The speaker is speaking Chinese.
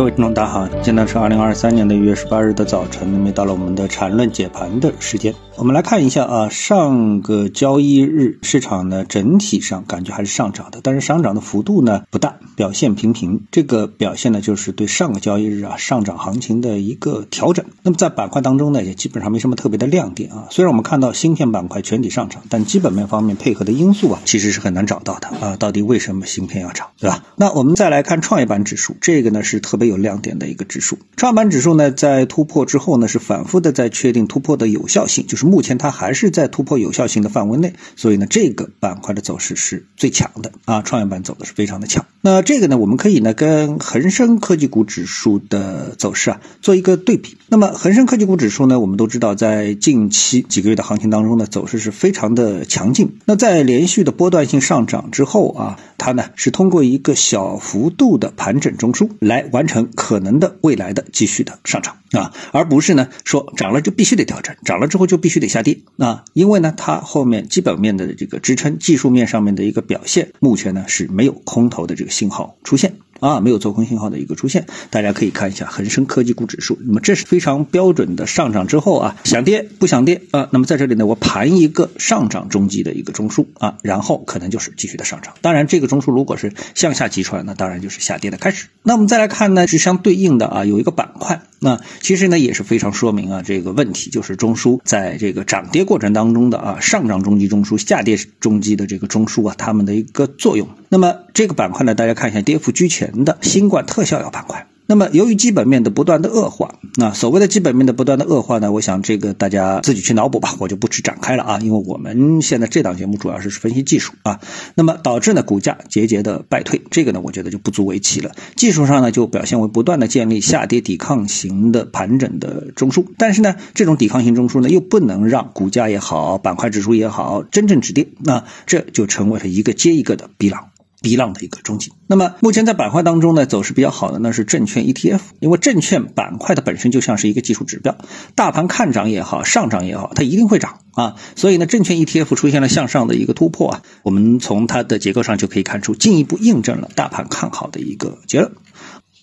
各位听众，大家好，现在是二零二三年的一月十八日的早晨，那么到了我们的缠论解盘的时间。我们来看一下啊，上个交易日市场呢整体上感觉还是上涨的，但是上涨的幅度呢不大，表现平平。这个表现呢就是对上个交易日啊上涨行情的一个调整。那么在板块当中呢也基本上没什么特别的亮点啊。虽然我们看到芯片板块全体上涨，但基本面方面配合的因素啊其实是很难找到的啊。到底为什么芯片要涨，对吧？那我们再来看创业板指数，这个呢是特别有亮点的一个指数。创业板指数呢在突破之后呢是反复的在确定突破的有效性，就是。目前它还是在突破有效性的范围内，所以呢，这个板块的走势是最强的啊，创业板走的是非常的强。那这个呢，我们可以呢跟恒生科技股指数的走势啊做一个对比。那么恒生科技股指数呢，我们都知道在近期几个月的行情当中呢，走势是非常的强劲。那在连续的波段性上涨之后啊，它呢是通过一个小幅度的盘整中枢来完成可能的未来的继续的上涨啊，而不是呢说涨了就必须得调整，涨了之后就必须。得下跌啊，因为呢，它后面基本面的这个支撑，技术面上面的一个表现，目前呢是没有空头的这个信号出现。啊，没有做空信号的一个出现，大家可以看一下恒生科技股指数。那么这是非常标准的上涨之后啊，想跌不想跌啊？那么在这里呢，我盘一个上涨中继的一个中枢啊，然后可能就是继续的上涨。当然，这个中枢如果是向下击穿，那当然就是下跌的开始。那我们再来看呢，是相对应的啊，有一个板块，那其实呢也是非常说明啊这个问题，就是中枢在这个涨跌过程当中的啊上涨中级中枢、下跌中级的这个中枢啊，它们的一个作用。那么这个板块呢，大家看一下跌幅居前的新冠特效药板块。那么由于基本面的不断的恶化，那所谓的基本面的不断的恶化呢，我想这个大家自己去脑补吧，我就不去展开了啊。因为我们现在这档节目主要是分析技术啊，那么导致呢股价节节的败退，这个呢我觉得就不足为奇了。技术上呢就表现为不断的建立下跌抵抗型的盘整的中枢，但是呢这种抵抗型中枢呢又不能让股价也好，板块指数也好真正止跌，那这就成为了一个接一个的逼浪。逼浪的一个中极。那么目前在板块当中呢，走势比较好的呢是证券 ETF，因为证券板块的本身就像是一个技术指标，大盘看涨也好，上涨也好，它一定会涨啊。所以呢，证券 ETF 出现了向上的一个突破啊，我们从它的结构上就可以看出，进一步印证了大盘看好的一个结论。